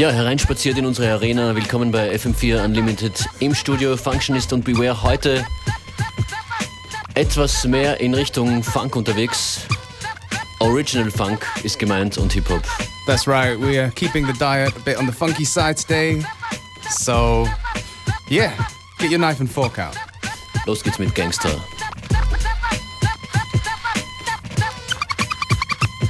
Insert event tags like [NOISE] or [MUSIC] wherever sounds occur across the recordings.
Ja, hereinspaziert in unsere Arena. Willkommen bei FM4 Unlimited im Studio Functionist und Beware. Heute etwas mehr in Richtung Funk unterwegs. Original Funk ist gemeint und Hip-Hop. That's right. We are keeping the diet a bit on the funky side today. So, yeah, get your knife and fork out. Los geht's mit Gangster.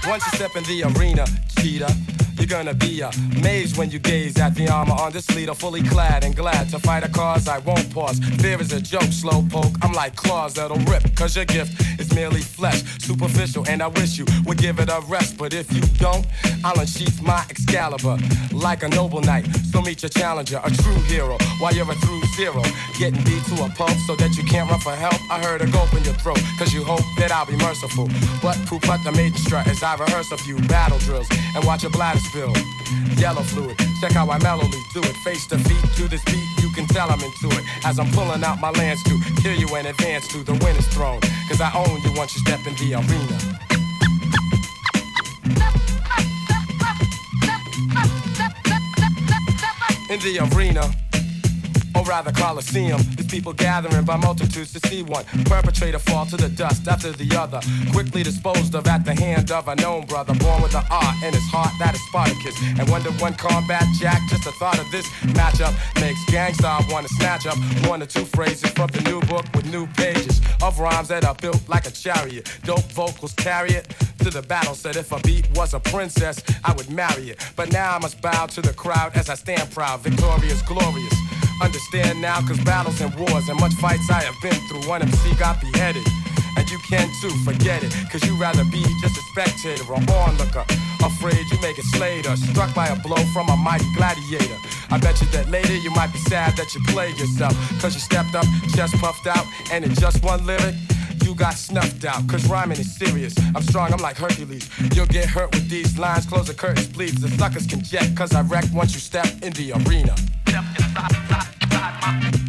Once you step in the arena, cheetah. You're gonna be amazed when you gaze at the armor on this leader, fully clad and glad to fight a cause I won't pause. Fear is a joke, slow poke. I'm like claws that'll rip, cause your gift is merely flesh, superficial, and I wish you would give it a rest. But if you don't, I'll unsheath my Excalibur like a noble knight. So meet your challenger, a true hero, while you're a through zero. Getting beat to a pulp so that you can't run for help. I heard a gulp in your throat, cause you hope that I'll be merciful. But poop up the maiden strut as I rehearse a few battle drills and watch your bladder spill. Yellow fluid, check how I mellowly do it. Face to feet to this beat, can tell I'm into it. As I'm pulling out my lance to kill you in advance to the winner's throne. Cause I own you once you step in the arena. In the arena or rather Coliseum. These people gathering by multitudes to see one perpetrator fall to the dust after the other, quickly disposed of at the hand of a known brother, born with an art in his heart that is Spartacus. And one to one combat jack, just the thought of this matchup makes Gang Starr wanna snatch up one or two phrases from the new book with new pages of rhymes that are built like a chariot. Dope vocals carry it to the battle. Said if a beat was a princess, I would marry it. But now I must bow to the crowd as I stand proud, victorious, glorious. Understand now, cause battles and wars and much fights I have been through. One MC got beheaded. And you can too, forget it. Cause you rather be just a spectator or onlooker. Afraid you may get slayed or struck by a blow from a mighty gladiator. I bet you that later you might be sad that you played yourself. Cause you stepped up, chest puffed out, and in just one lyric, you got snuffed out. Cause rhyming is serious. I'm strong, I'm like Hercules. You'll get hurt with these lines. Close the curtains, please. The suckers can jet. Cause I wreck once you step in the arena. Step inside, inside, inside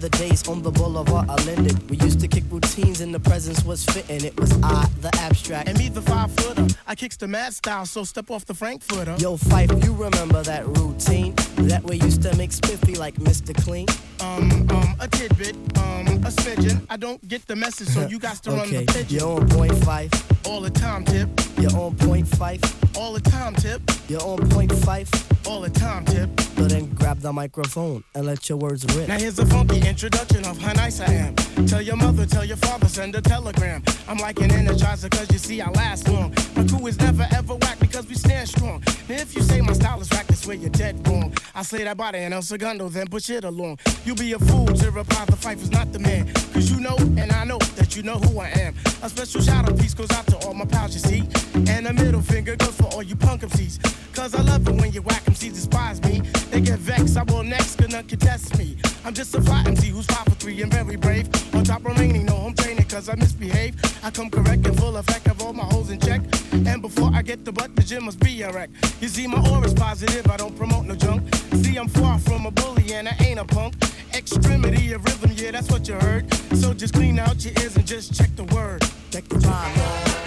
my on the boulevard, I lend it. We used to kick routines and the presence was fitting. It was I, the abstract. And me, the five footer. I kicks the mad style, so step off the Frankfurter. Yo, Phife, you remember that routine? That way used to make spiffy like Mr. Clean? Um, um, a tidbit, um, a smidgen. I don't get the message, so you got to okay. run the pigeon. You're on point Phife. All the time, tip. You're on point Phife. All the time, tip. You're on point Phife. All the time, tip. So then grab the microphone and let your words rip. Now here's a funky introduction of how nice I am. Tell your mother, tell your father, send a telegram. I'm like an energizer, cause you see I last long. My crew is never ever whack because we stand strong. Now if you say my style is whack, that's where you're dead wrong. I slay that body and El Segundo, then push it along. You be a fool to reply the fight is not the man. Cause you know, and I know that you know who I am. A special shout out piece goes out to all my pals, you see. And a middle finger goes for all you punk MCs. Cause I love it when you whack MCs despise me. They get vexed, I will next, gonna contest me. I'm just a fly MC who's five for three and very brave. On top remaining, no home training cause I misbehave. I come correct and full effect of all my holes in check. And before I get the butt, the gym must be a wreck. You see, my aura's positive, I don't promote no junk. See, I'm far from a bully and I ain't a punk. Extremity of rhythm, yeah, that's what you heard. So just clean out your ears and just check the word. Check the time,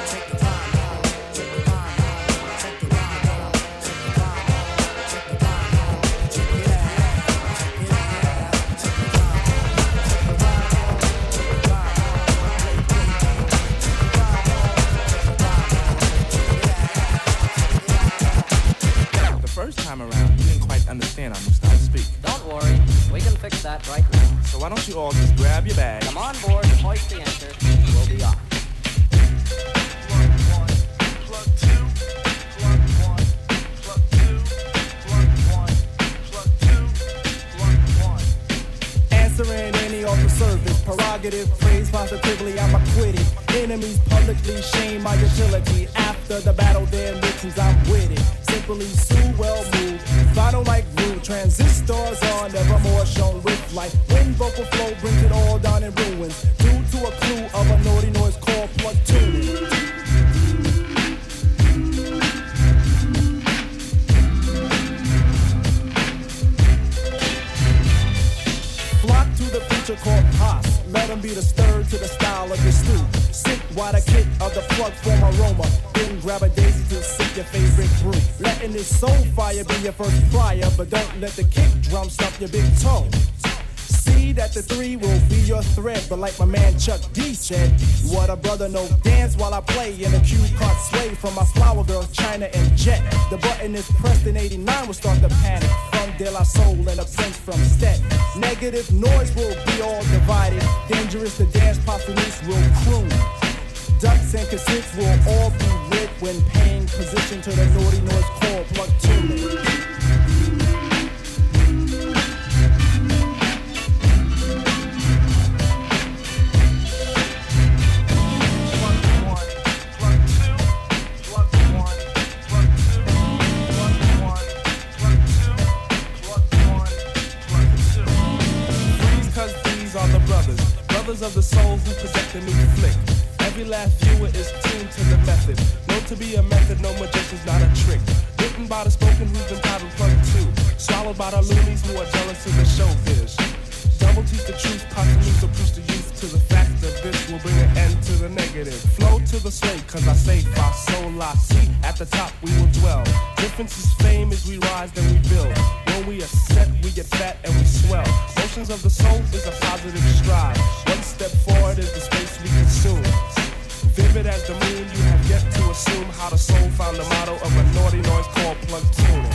check the quite understand our new style to speak. Don't worry, we can fix that right now. So why don't you all just grab your bags? Come on board, hoist the anchor, we'll be off. Answering any offer service, prerogative, praise positively, I'm acquitted. Enemies publicly shame my utility. After the battle, their mixins, I'm with it. Simply sue, well moved. Vinyl like rude, transistors are never more shown with life. When vocal flow brings it all down in ruins. Due to a clue of a naughty noise called tuning. Flock to the preacher called Haas. Let him be the stir to the style of your stew. While the kick of the plug form aroma. Then grab a daisy to sip your favorite brew. Letting this soul fire be your first prior, but don't let the kick drum stump your big toe. See that the three will be your thread, but like my man Chuck D said, what a brother no dance while I play in a cue card sway from my flower girl China and Jet. The button is pressed in 89 will start the panic from De La Soul and a prince from Stet. Negative noise will be all divided, dangerous to dance posthumous will croon. Ducks and cassettes will all be lit when paying position to the naughty noise called plug tuning. These cause these are the brothers, brothers of the soul who project a new flick. Every last viewer is tuned to the method. Known to be a method, no magician's not a trick. Written by the spoken who's been titled plug two. Swallowed by the loonies who are jealous of the showbiz. Double teach the truth, posthumous to preach the youth to the fact that this will bring an end to the negative. Flow to the slate, cause I say fa sol la si. At the top we will dwell. Difference is fame as we rise, then we build. When we are set, we get fat and we swell. Motions of the soul is a positive stride. One step forward is the space we consume. Vivid as the moon, you have yet to assume how the soul found the motto of a naughty noise called plug tuning.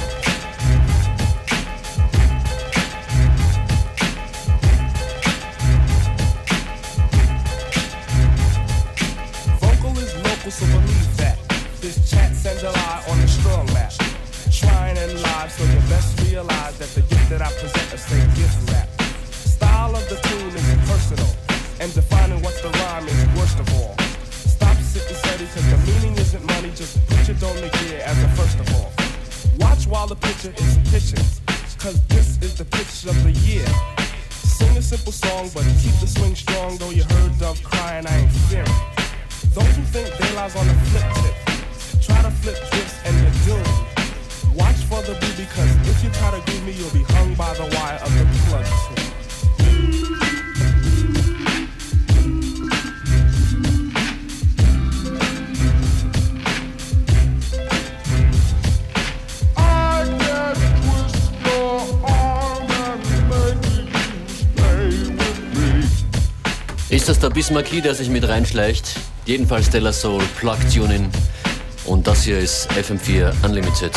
Vocal is local, so believe that. This chat sends a lie on the strong lap. Trying and live, so you best realize that the gift that I present is say gift rap. Style of the tune is personal, and defining what's the rhyme is worst of all. Sitting steady, cause the meaning isn't money, just put your dome gear as a first of all. Watch while the picture is pitching, cause this is the pitch of the year. Sing a simple song, but keep the swing strong, though you heard Dove crying, I ain't fearing. Those who think they lies on the flip tip, try to flip this and you're doomed. Watch for the boo because if you try to groove me, you'll be hung by the wire of the plug tip. Der Bismarcky, der sich mit reinschleicht. Jedenfalls Stella Soul, Plug Tuning. Und das hier ist FM4 Unlimited.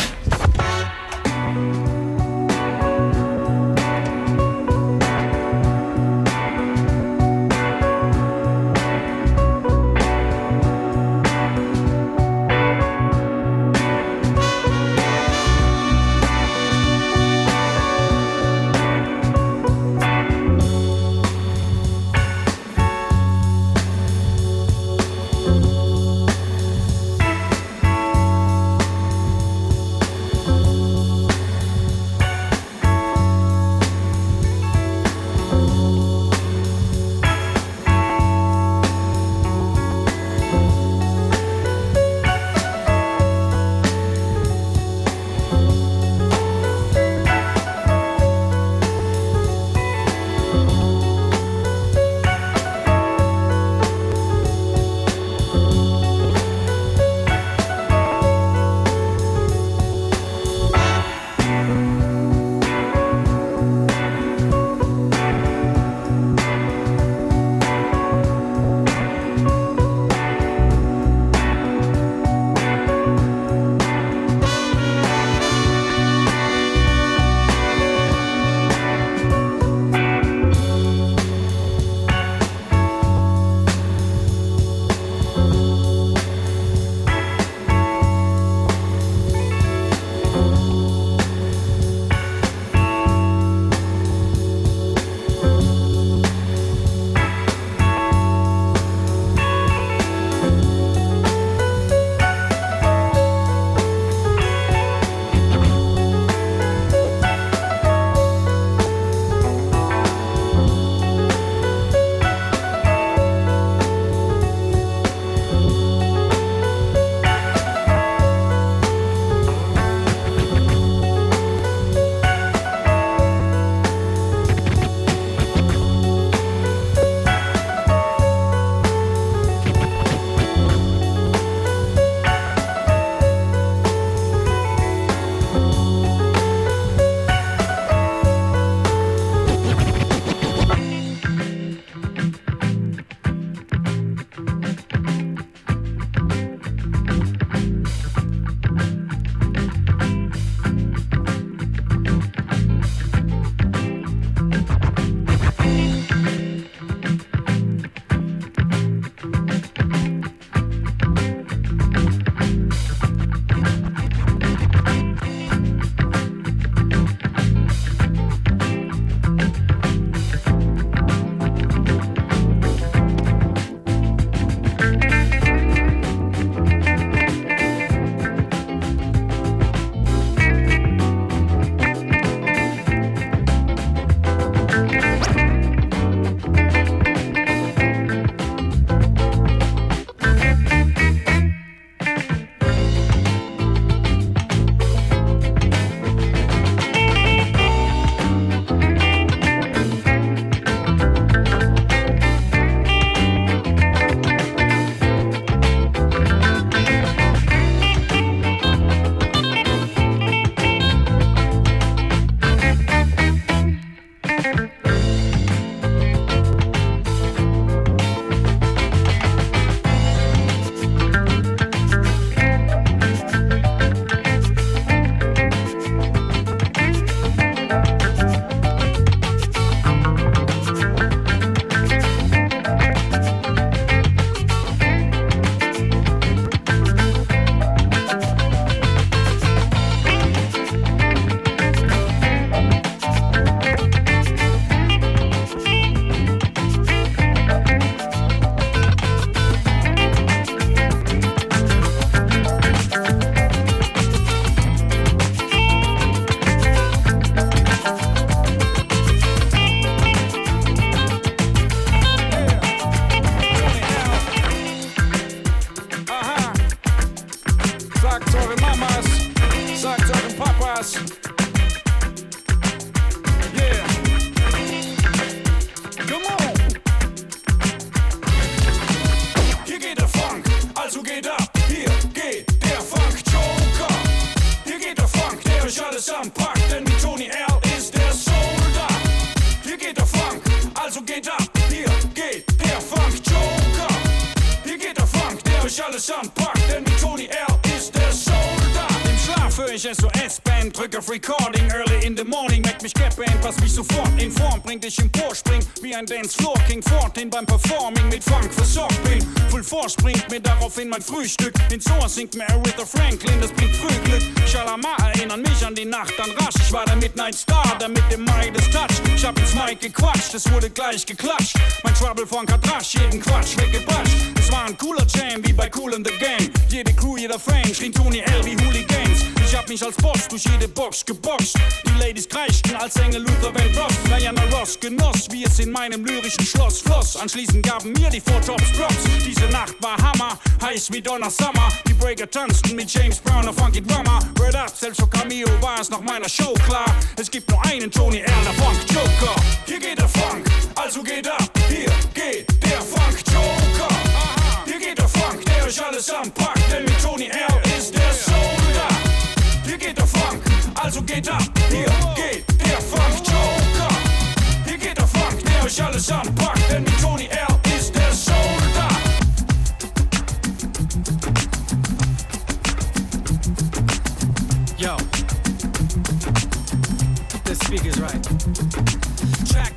SOS-Band, drück auf Recording, early in the morning, merkt mich Capband, was mich sofort in Form bringt, ich emporspring, wie ein Dancefloor King Fortin beim Performing mit Funk versorgt bin. Full Force bringt mir daraufhin mein Frühstück, ins Ohr singt mir Aretha Franklin, das bringt Frühglück. Shalama erinnern mich an die Nacht, dann rasch, ich war der Midnight Star, der mit dem Midas Touch. Ich hab ins Mic gequatscht, es wurde gleich geklatscht. Mein Trouble Funk hat rasch jeden Quatsch weggebatscht. Es war ein cooler Jam, wie bei Cool in the Game. Jede Crew, jeder Fan, schrien Tony L wie Hooligans. Ich hab mich als Boss durch jede Box geboxt. Die Ladies kreischten als Engel Luther Vandross. Diana Ross genoss, wie es in meinem lyrischen Schloss floss. Anschließend gaben mir die Four Tops Props. Diese Nacht war Hammer, heiß wie Donner Summer. Die Breaker tanzten mit James Brown auf Funky Drummer. Word up, selbst für Cameo war es nach meiner Show klar. Es gibt nur einen Tony L, der Funk Joker. Hier geht der Funk, also geht ab. Hier geht der Funk Joker. Hier geht der Funk, der euch alles anpackt. Denn mit Tony L ist der Also geht ab. Hier geht der Funk Joker. Hier geht der Funk, der euch alles anpackt. Denn mit Tony L ist der Soldat. Yo, the speaker's right.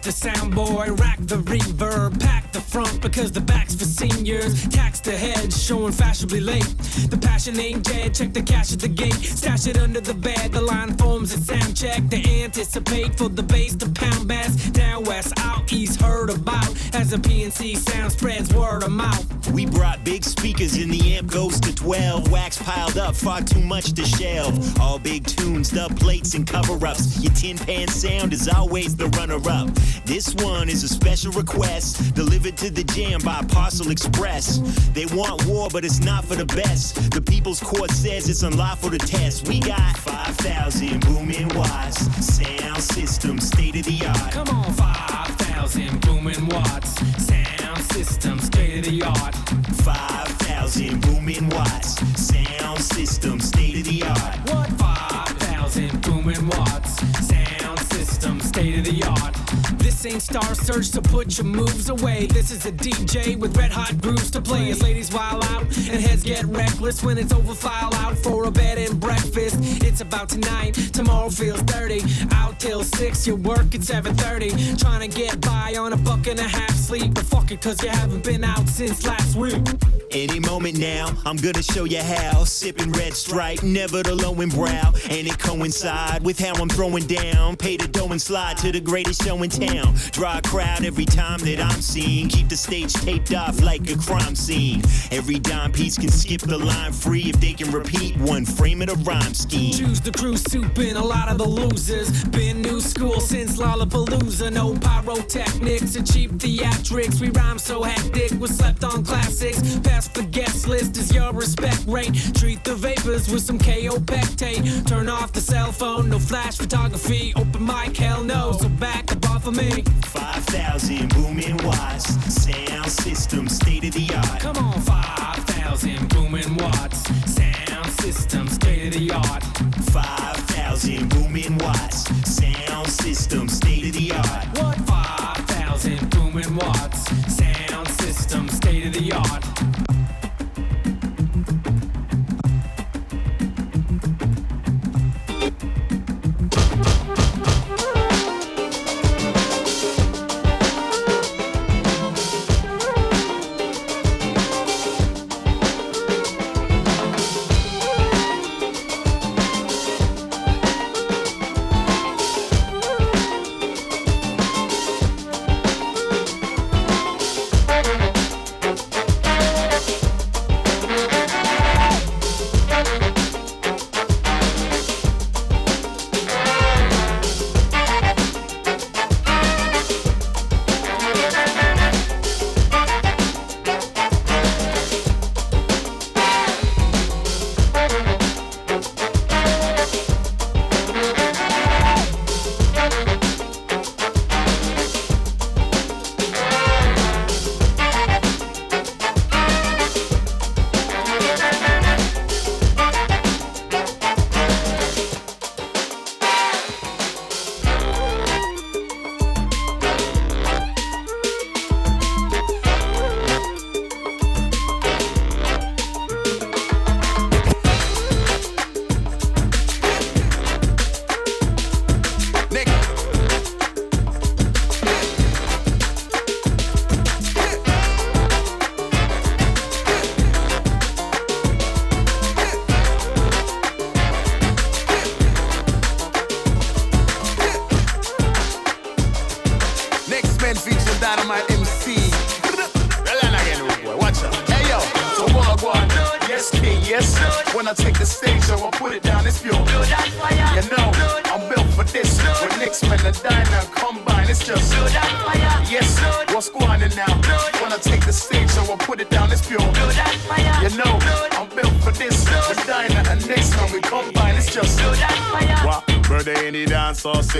The soundboy, rack the reverb, pack the front because the back's for seniors. Tax the head, showing fashionably late. The passion ain't dead, check the cash at the gate. Stash it under the bed, the line forms a sound check. They anticipate for the bass to pound bass. Down west, out east, heard about. As the PNC sound spreads word of mouth. We brought big speakers and the amp goes to 12. Wax piled up, far too much to shelve. All big tunes, the plates and cover ups. Your tin pan sound is always the runner up. This one is a special request delivered to the jam by Parcel Express. They want war, but it's not for the best. The People's Court says it's unlawful to test. We got 5,000 booming watts, sound system, state of the art. Come on, 5,000 booming watts. Sound system, state of the art. 5,000 booming watts, sound system, state of the art. What? 5,000 booming watts. Sound system, state of the art. Ain't Star Search, so put your moves away. This is a DJ with red hot grooves to play. As ladies wild out and heads get reckless when it's over, file out for a bed and breakfast. It's about tonight, tomorrow feels dirty. Out till six, you work at 7:30. Trying to get by on a buck and a half sleep, but fuck it, cause you haven't been out since last week. Any moment now, I'm gonna show you how. Sipping red stripe, never the lowing brow. And it coincide with how I'm throwing down. Pay the dough and slide to the greatest show in town. Draw a crowd every time that I'm seen. Keep the stage taped off like a crime scene. Every dime piece can skip the line free if they can repeat one frame of the rhyme scheme. Choose the crew soup and a lot of the losers. Been new school since Lollapalooza. No pyrotechnics and cheap theatrics. We rhyme so hectic, we slept on classics. Pass the guest list is your respect rate. Treat the vapors with some Kaopectate. Turn off the cell phone, no flash photography. Open mic, hell no, so back up off of me. 5,000 booming watts, sound system, state of the art. Come on, 5,000 booming watts. Sound system, state of the art. 5,000 booming watts, sound system, state of the art. What? 5,000 booming watts. Sound system, state of the art.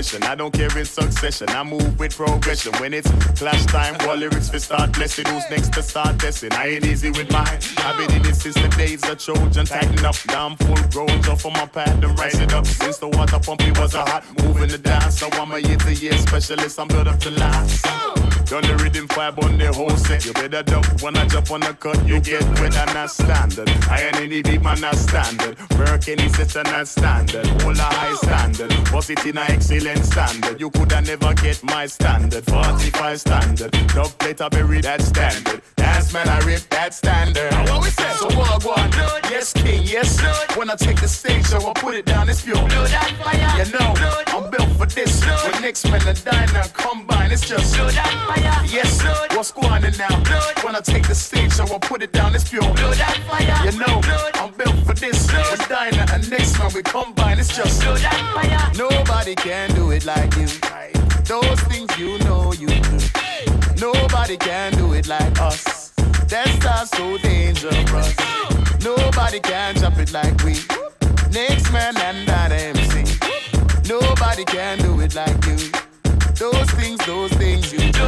Session. I don't care in succession. I move with progression. When it's clash time, all lyrics for start blessing. Who's next to start testing? I ain't easy with mine. I've been in it since the days of Trojan. Tighten up, I'm full grown. Jump on my pad and rise it up. Since the water pump, it was a hot move in the dance. So I'm a year to year specialist. I'm built up to last. Done the rhythm five on the whole set. You better duck when I jump on the cut. You get wet and not standard. I ain't any deep man not standard. Work any set not standard. Hold a high standard. Was it in a excellent standard? You coulda never get my standard. 45 standard. Dub plate I bury that standard. Dance man I rip that standard. What we say? So one? Yes king, yes. When I take the stage, so I put it down. It's pure. You know, I'm built for this. When Nextmen and diner combine, it's just. Yes, what's going on now? When I take the stage, so I put it down, it's pure. You know, I'm built for this. When Diner and Knicks, when we combine, it's just. Nobody can do it like you. Those things you know you do. Nobody can do it like us. That's us so dangerous. Nobody can jump it like we. Next man and that MC. Nobody can do it like you. Those things, those things you do.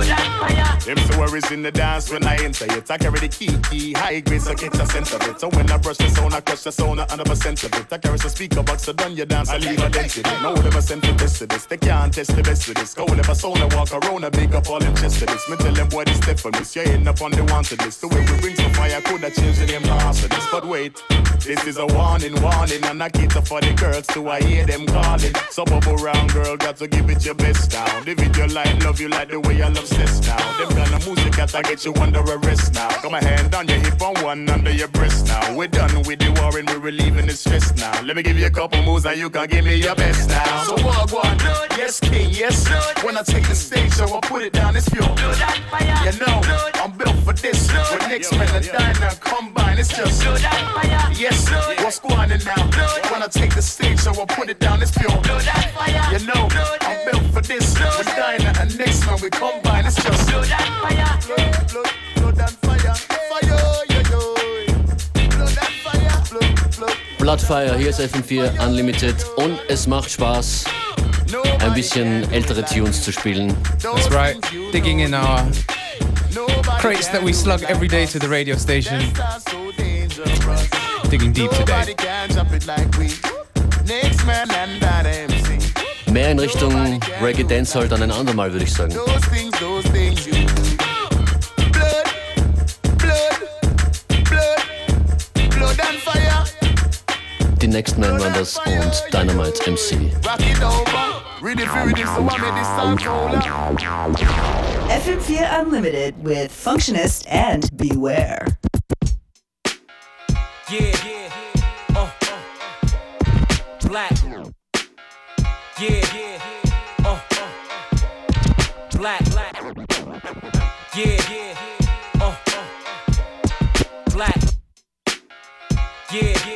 Them so worries in the dance when I enter it. I carry the key, key, high grade, so get a sense of it. So when I brush the sound, I crush the sound, a hundred percent of it. I carry the speaker box, so done your dance, I leave a density. No them a sent to this to this. They can't test the best of this. Go if a sound, I walk around, I big up all them chest of this. Me tell them boy, this step for this. You ain't up on the wanted list. The way we bring some fire, could have changed the name answer this. But wait, this is a warning, warning, and I cater for the girls too. I hear them calling. So bubble round, girl, got to give it your best now. It your life, love you like the way I love sex now. Them kind of music that I get you under arrest now. Got my hand on your hip and one under your breast now. We're done with the war and we're relieving the stress now. Let me give you a couple moves and you can give me your best now. So what, what? Yes, king, yes. When I take the stage, so I put it down, it's pure. You know, I'm built for this. When Nextmen and diner combine, it's just. Yes, what's going on now? When I take the stage, so I put it down, it's pure. You know, I'm built for this. When diner and Nextmen we combine, it's just. Blood, blood, blood and fire, fire, yo, yo. Blood and fire, blood, blood. Bloodfire, hier ist FM4 Unlimited und es macht Spaß, ein bisschen ältere Tunes zu spielen. That's right. Digging in our crates that we slug every day to the radio station. Digging deep today. Mehr in Richtung Reggae Dancehall dann ein andermal, würde ich sagen. Die nächsten Nine Wonders und Dynamite MC. FM4 Unlimited with Functionist and Beware. Yeah, yeah, yeah. Oh, oh. Black. Yeah, yeah, uh, uh. Black, black. Yeah, yeah, uh, uh. Black. Yeah,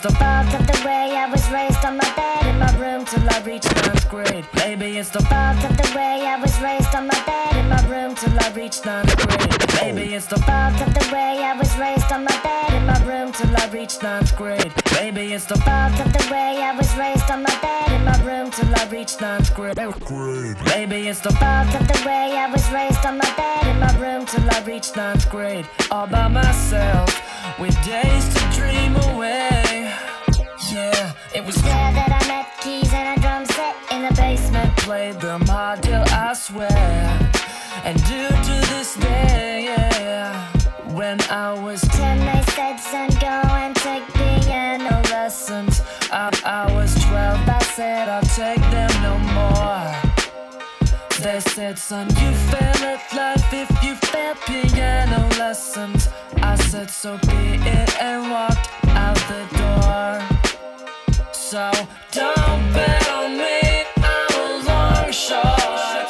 the fault of the way I was raised on my bed in my room till I reached ninth grade. Maybe it's the fault of the way I was raised on my bed in my room till I reached ninth grade. Maybe it's the fault of the way I was raised on my bed in my room till I reached ninth grade. Maybe it's the fault of the way I was raised on my bed in my room till I reached ninth grade. Maybe it's the fault of the way I was raised on my bed in my room till I reached ninth grade. All by myself, with days to dream away. Yeah, it was there that I met keys and a drum set in the basement. Played them hard till I swear. And due to this day, yeah, when I was 10, they said, son, go and take piano lessons. I, I was 12, I said, I'll take them no more. They said, son, you fail at life if you fail piano lessons. I said, so be it, and walked out the door. So don't bet on me, I'm a long shot.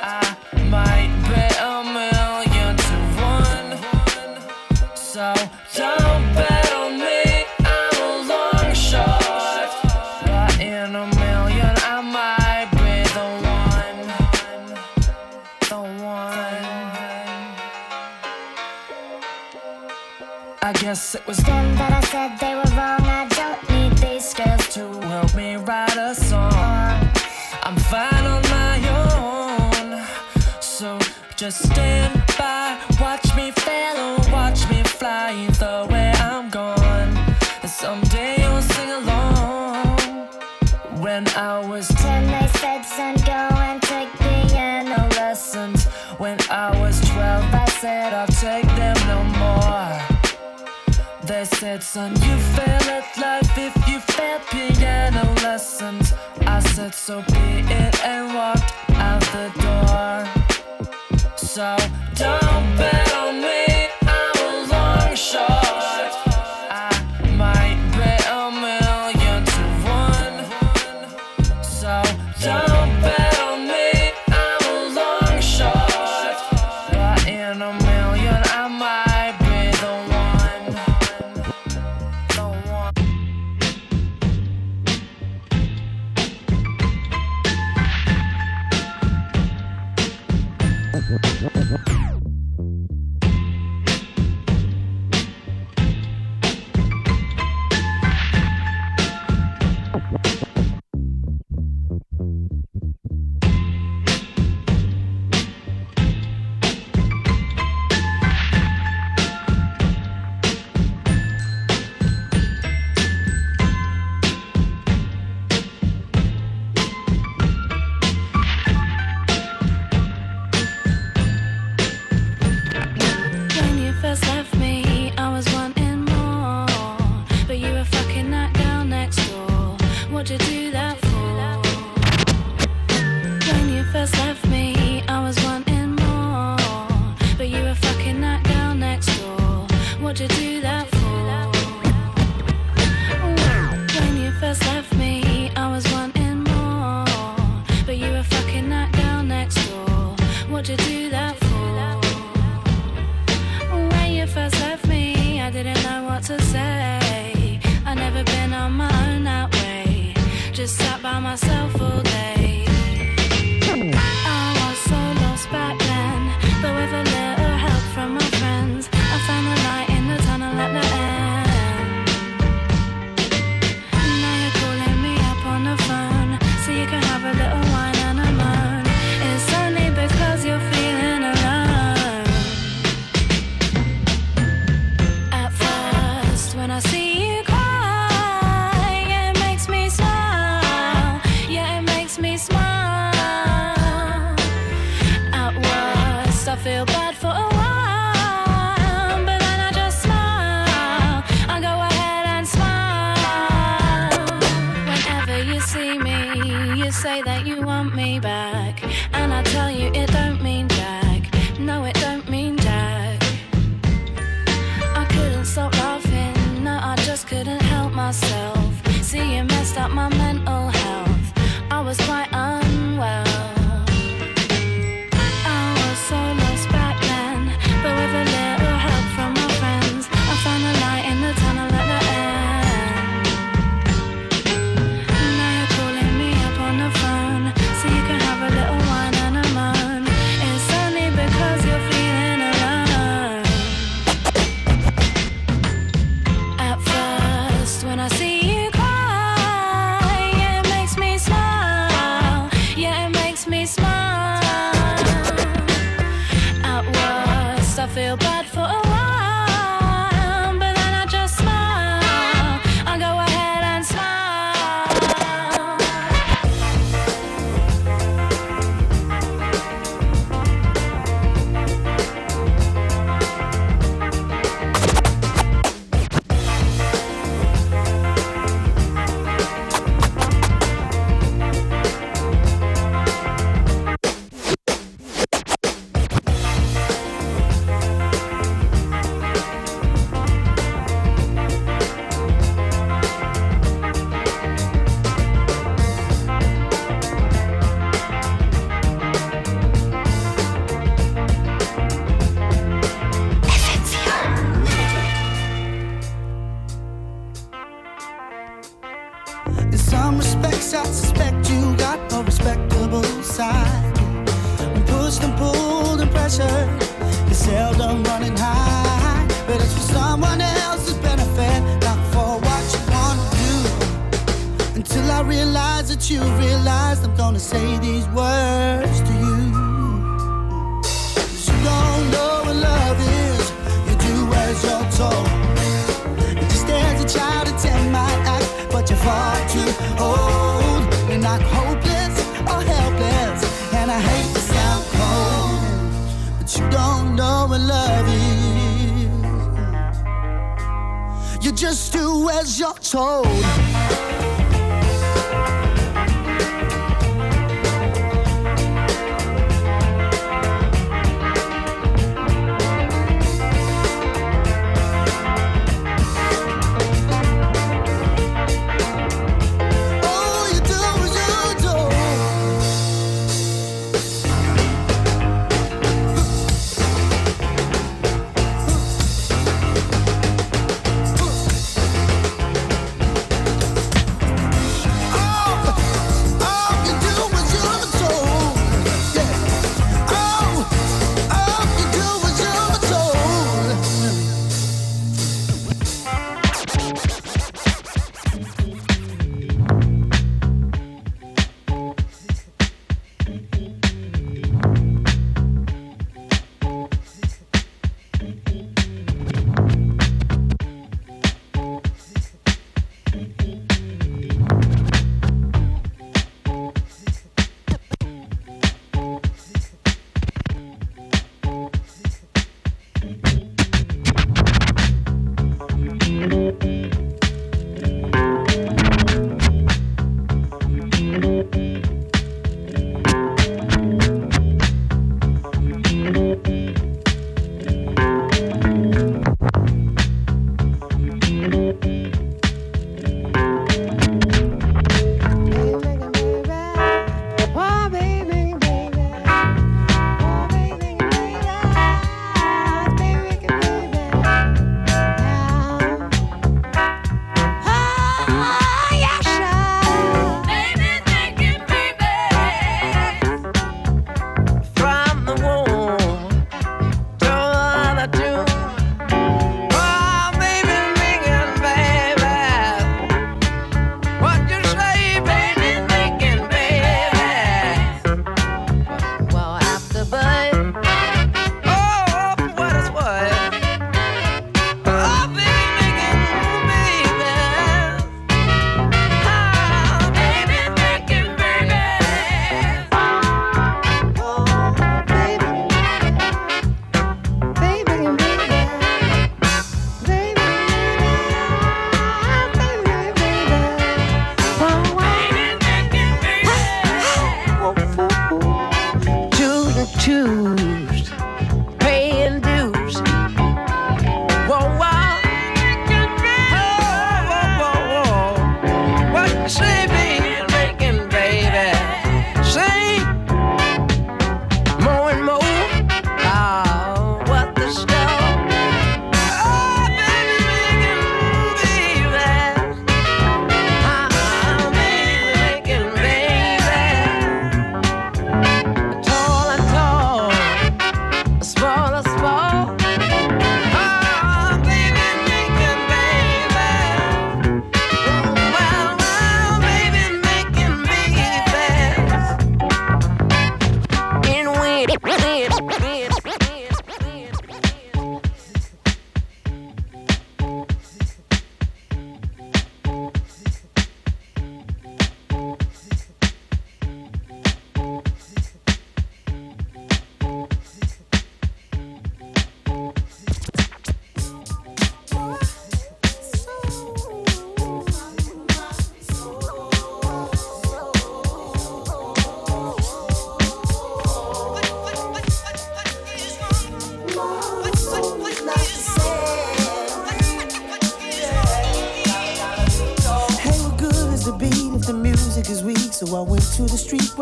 I might bet a million to one. So don't bet on me, I'm a long shot. But in a million, I might be the one. The one. I guess it was Then that I said they were wrong. To help me write a song. I'm fine on my own. So just stand by, watch me fail or watch me fly the way I'm gone. Someday you'll sing along. When I was 10, they said, son, go and take piano lessons. When I was 12, I said I'll take said, son, you fail at life if you fail piano lessons. I said, so be it, and walked out the door. So Just sat by myself I feel bad for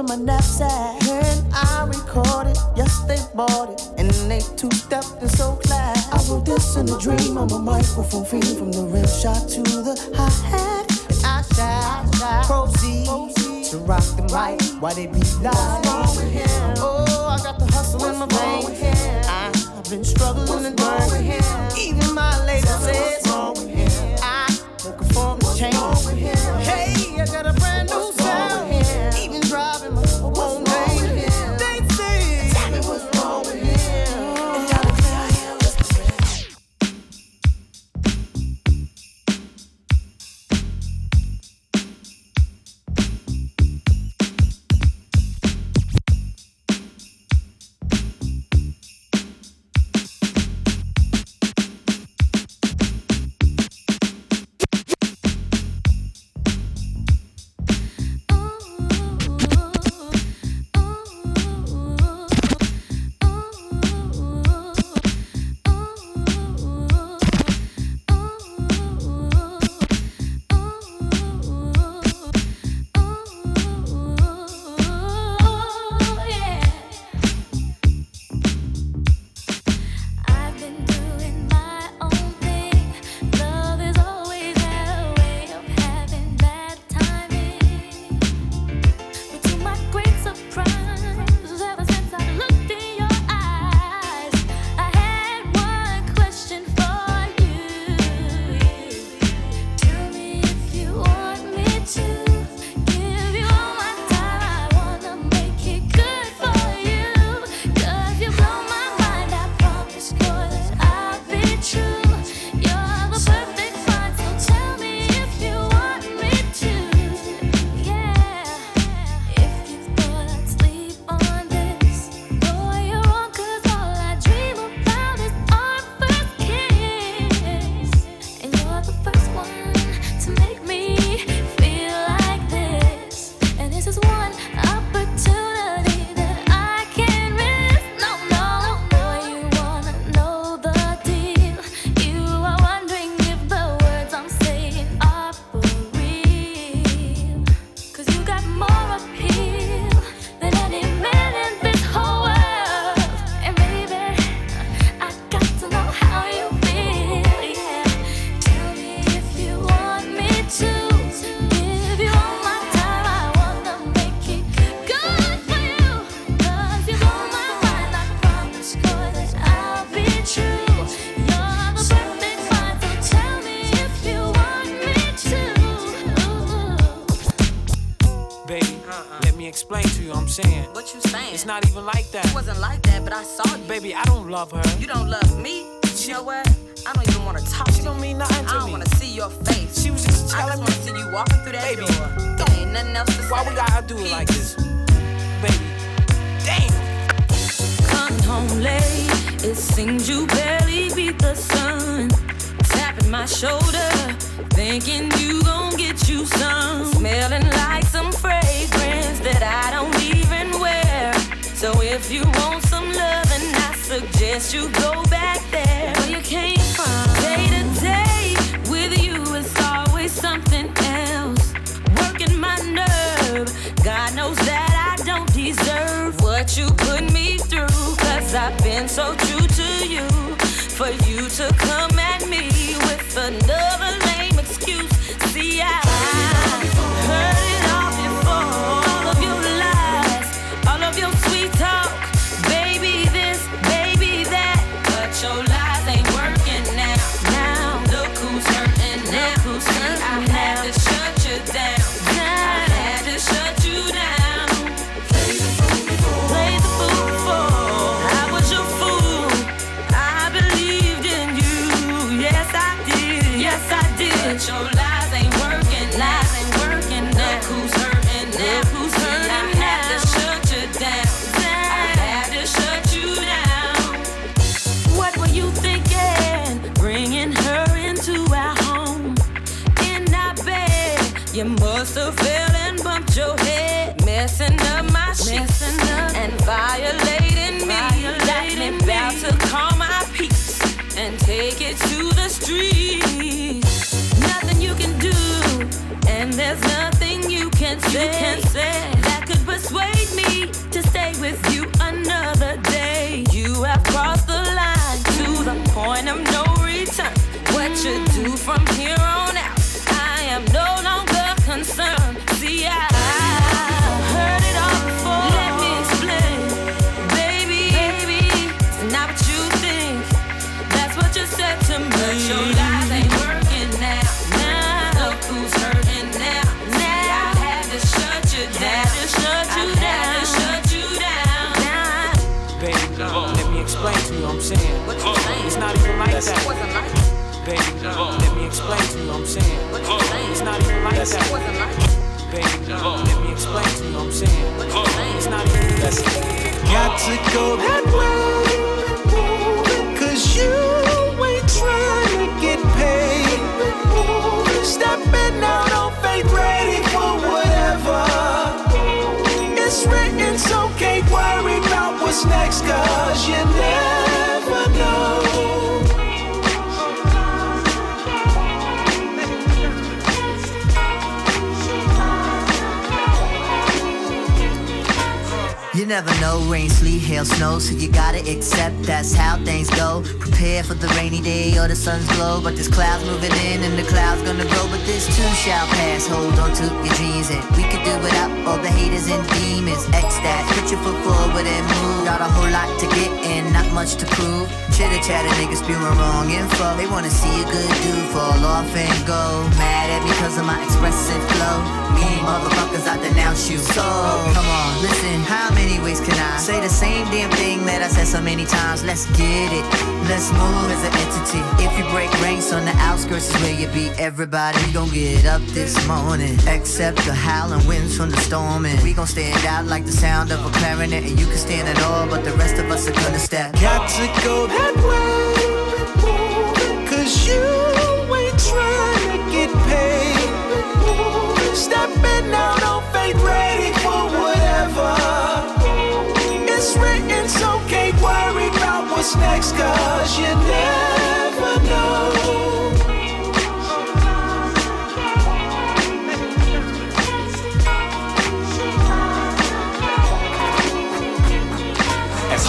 in my knapsack. And I recorded, yes, they bought it. And they tooped up and so glad. I wrote this in a dream. I'm a microphone fiend from the rim shot to the high hat. I shall proceed, proceed to rock the mic while they be live. Saying. What you saying? It's not even like that. It wasn't like that, but I saw you. Baby, I don't love her. You don't love me? You know what? I don't even want to talk to you. don't mean nothing to I don't want to see your face. She was just I telling just want to see you walking through that Baby, door. There ain't nothing else to say. Why we gotta do it like this? Baby, Damn. Coming home late, it seems you barely beat the sun. My shoulder, thinking you gon' get you some. Smelling like some fragrance that I don't even wear. So if you want some love, and I suggest you go back there where you came from. Day to day with you it's always something else. Working my nerve, God knows that I don't deserve what you put me through. Cause I've been so true to you. For you to come with street. Nothing you can do, and there's nothing you can say. You can not even like It that. wasn't like Baby, let me explain to you, I'm saying. What you saying? It's not even like. Got to go that way. Cause you ain't trying to get paid. Stepping out on faith, ready for whatever. It's written, so can't worry about what's next, cause you never You never know, rain, sleet, hail, snow, so you gotta accept that's how things go. Prepare for the rainy day or the sun's glow, but there's clouds moving in and the clouds gonna grow, but this too shall pass. Hold on to your dreams and we could do without all the haters and demons. X that, put your foot forward and move. Got a whole lot to get and not much to prove. Chitter chatter niggas spewing wrong info. They wanna see a good dude fall off and go. Mad at me cause of my expressive flow. Me motherfuckers, I denounce you. So come on, listen, how many ways can I say the same damn thing that I said so many times? Let's get it. Let's move as an entity. If you break ranks on the outskirts is where you be. Everybody gon' get up this morning. Except the howling winds from the storm. And we gon' stand out like the sound of a clarinet. And you can stand it all, but the rest of us are gonna step. Got to go that way. Cause you ain't trying to get paid. Stepping out on faith, ready written, so can't worry about what's next, cause you never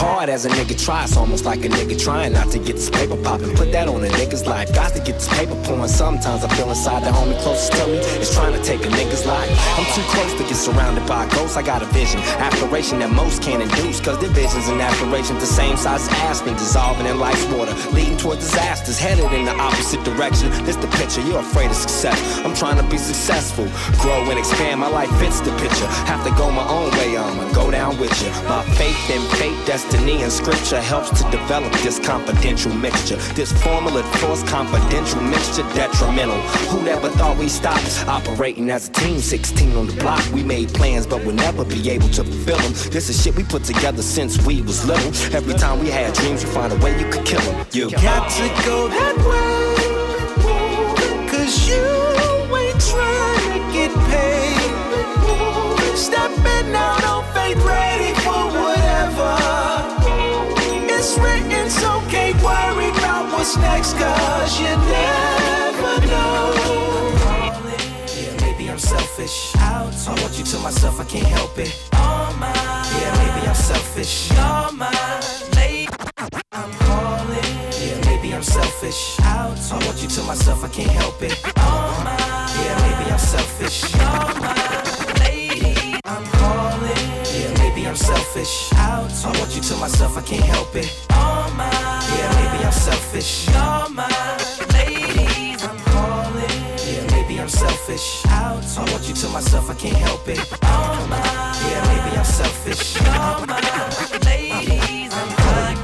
hard as a nigga tries, almost like a nigga trying not to get this paper poppin'. Put that on a nigga's life. Got to get this paper pouring. Sometimes I feel inside the homie closest to me is trying to take a nigga's life. I'm too close to get surrounded by ghosts. I got a vision, aspiration that most can't induce. Cause their visions and aspirations the same size as Aspen, dissolving in life's water, leading toward disasters, headed in the opposite direction. This the picture, you're afraid of success. I'm trying to be successful, grow and expand. My life fits the picture. Have to go my own way, I'ma go down with you. My faith and fate, destiny, and scripture helps to develop this confidential mixture. This formula force confidential mixture detrimental. Who never thought we stopped operating as a team? 16 on the block, we made plans, but we'll never be able to fulfill them. This is shit we put together since we was little. Every time we had dreams, we find a way you could kill them. You Got to go that way. Cause you ain't trying to get paid. Stepping out on faith, what's next, cause you never know. Yeah, maybe I'm selfish. Out. I want you to myself, I can't help it. All mine. Yeah, maybe I'm selfish. You're mine. I'm calling. Yeah, maybe I'm selfish. Out. I want you to myself, I can't help it. All mine. Yeah, maybe I'm selfish. You're mine. Selfish. Out. I want you to myself, I can't help it. All mine. Yeah, maybe I'm selfish. You're mine. Ladies, I'm calling. Yeah, maybe I'm selfish. Out. I want you to myself, I can't help it. All mine. Yeah, maybe I'm selfish. You're mine. Ladies, I'm calling.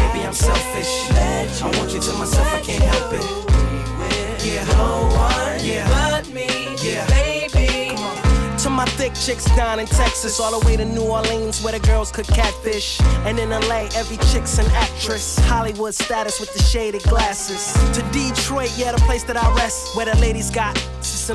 Maybe I'm selfish. I want you to myself, I can't help it. My thick chicks down in Texas, all the way to New Orleans, where the girls cook catfish. And in LA, every chick's an actress. Hollywood status with the shaded glasses. To Detroit, yeah, the place that I rest, where the ladies got sister.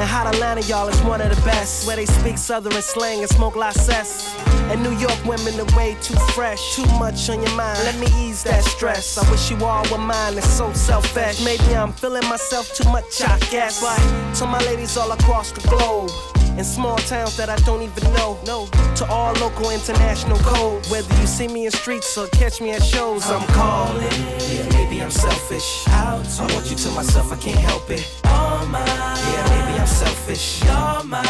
And hot Atlanta, y'all, is one of the best. Where they speak southern slang and smoke la cess. And New York women are way too fresh. Too much on your mind. Let me ease that stress. I wish you all were mine. It's so selfish. Maybe I'm feeling myself too much, I guess. But to my ladies all across the globe. In small towns that I don't even know. No. To all local international code. Whether you see me in streets or catch me at shows, I'm calling. Yeah, maybe I'm selfish. Out. I want you to myself, I can't help it. All mine. Yeah, maybe I'm selfish. You're mine.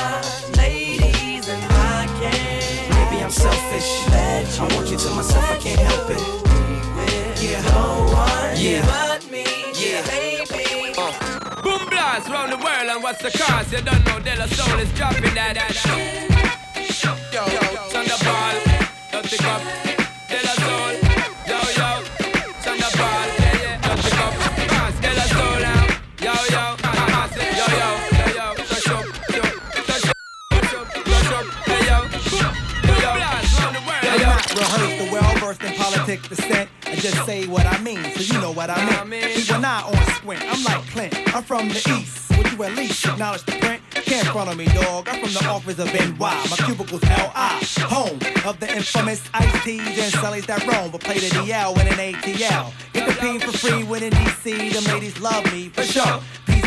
Ladies, and I can't. Maybe I'm selfish. I want you to myself, I can't help it. Yeah, no one Yeah. but me. Yeah, baby. Uh. Boom blast round the world and what's the cause? You don't know De La Soul is dropping that that shit. Yo, Thunderball, don't pick up. Tick the scent and just say what I mean, so you know what I mean. People not on squint, I'm like Clint, I'm from the east. Would you at least. Acknowledge the print? Can't front on me, dog. I'm from the office of NY. My cubicle's LI, home of the infamous Ice Teas and Sullies that roam, but play the DL in an ATL. Get the P for free when in DC. Them ladies love me for sure.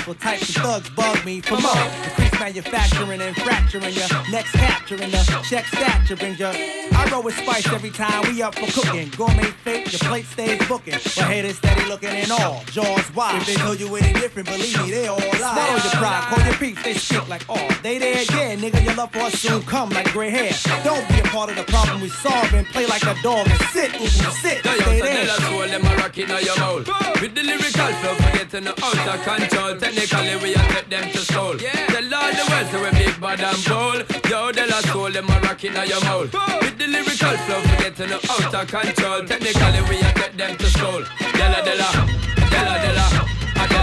Peaceful types of thugs bug me for more. Increase manufacturing and fracturing your next capturing the check stature brings your. I roll with spice every time we up for cooking. Gourmet fake, your plate stays booking. But haters steady looking in all. Jaws wide. If they tell you any different, believe me, they all lie. Swallow your pride, call your peeps, they speak like all. They there, yeah, nigga, your love for us soon come like gray hair. Don't be a part of the problem we solve and play like a dog and sit, ooh, sit, Yo, yo, stay so there. tell us all them a rock in your mouth. With the lyrical flow, forgetting the out of control. Technically, we are take them to school. Tell all the world, so we big bad and bold. Yo, tell us all them a rock in your mouth. With the lyrical flow, forgetting the out of control. Technically, we are take them to school. Della, della, della, della.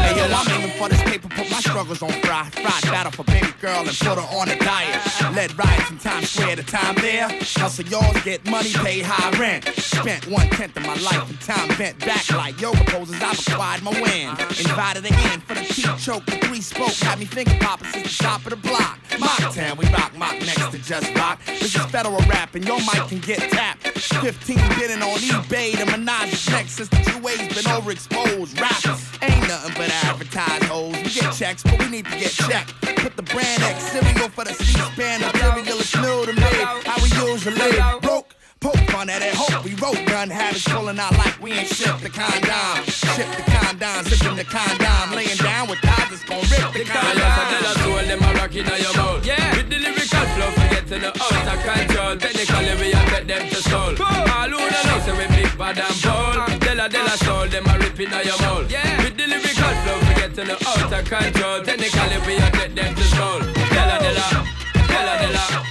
Hey, yo, I'm aiming for this paper, put my struggles on fry. Fried battle for baby girl and put her on a diet. Led riots in Times Square, the time there. Hustle y'all get money, pay high rent. Spent one tenth of my life in time bent back like yoga poses. I've acquired my win. Invited again for the teeth choke. The three spoke had me finger popping since the top of the block. Mock town, we rock, mock next to just rock. This is federal rap and your mic can get tapped. 15 bidding on eBay. The menage next since the two ways been overexposed. Rappers ain't nothing but advertise hoes. We get checks, but we need to get checked. Put the brand X cereal for the C-SPAN. Material is new to me. How we usually broke. Poke fun at it, hope we wrote gun habits pulling out like we ain't shipped the condom. Ship the condom, zipping the condom, laying down with guys that's gon' rip the Yo, yo, so tell us condom. all them a rock in your mouth. Yeah. With the lyrical flow, forgetting the out of control. Technically, we are take them to school. All who don't know, say we big bad and bold. Uh. Della, della, soul, them a rip in your mouth. Yeah. With the lyrical flow, forgetting the out of control. Technically, we are take them to school. Della, della, della, della.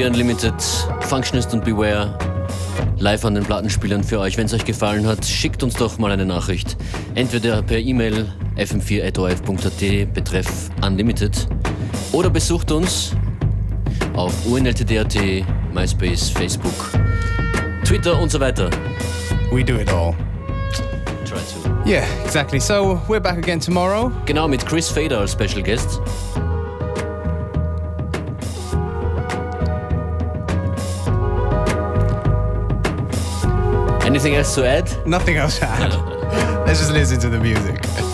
FM4 Unlimited, Functionist und Beware, live an den Plattenspielern für euch. Wenn es euch gefallen hat, schickt uns doch mal eine Nachricht. Entweder per E-Mail fm4.orf.at betreff Unlimited oder besucht uns auf unltd.at, MySpace, Facebook, Twitter und so weiter. We do it all. Try to. Yeah, exactly. So we're back again tomorrow. Genau, mit Chris Fader als Special Guest. Anything else to add? Nothing else to add. [LAUGHS] Let's just listen to the music.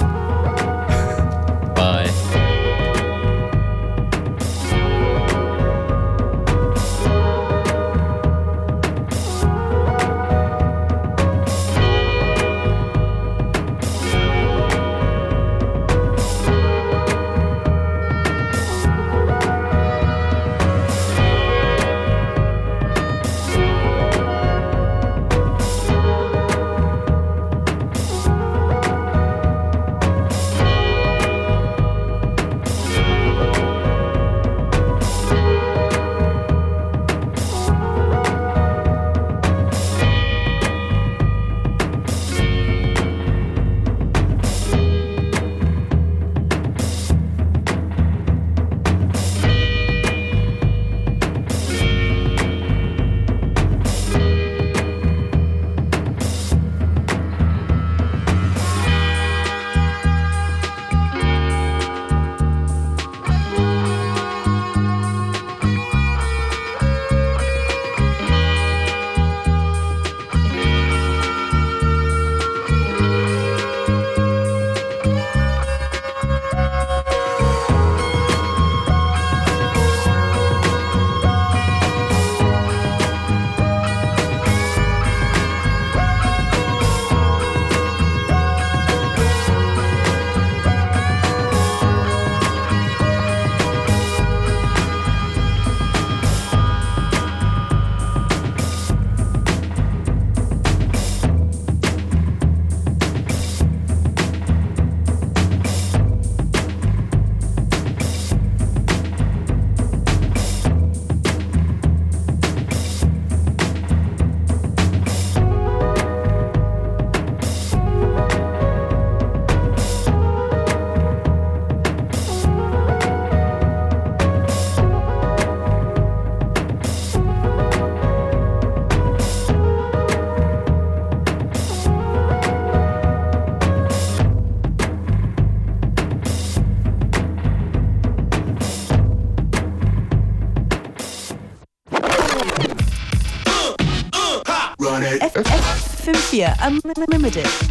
FM4 Unlimited.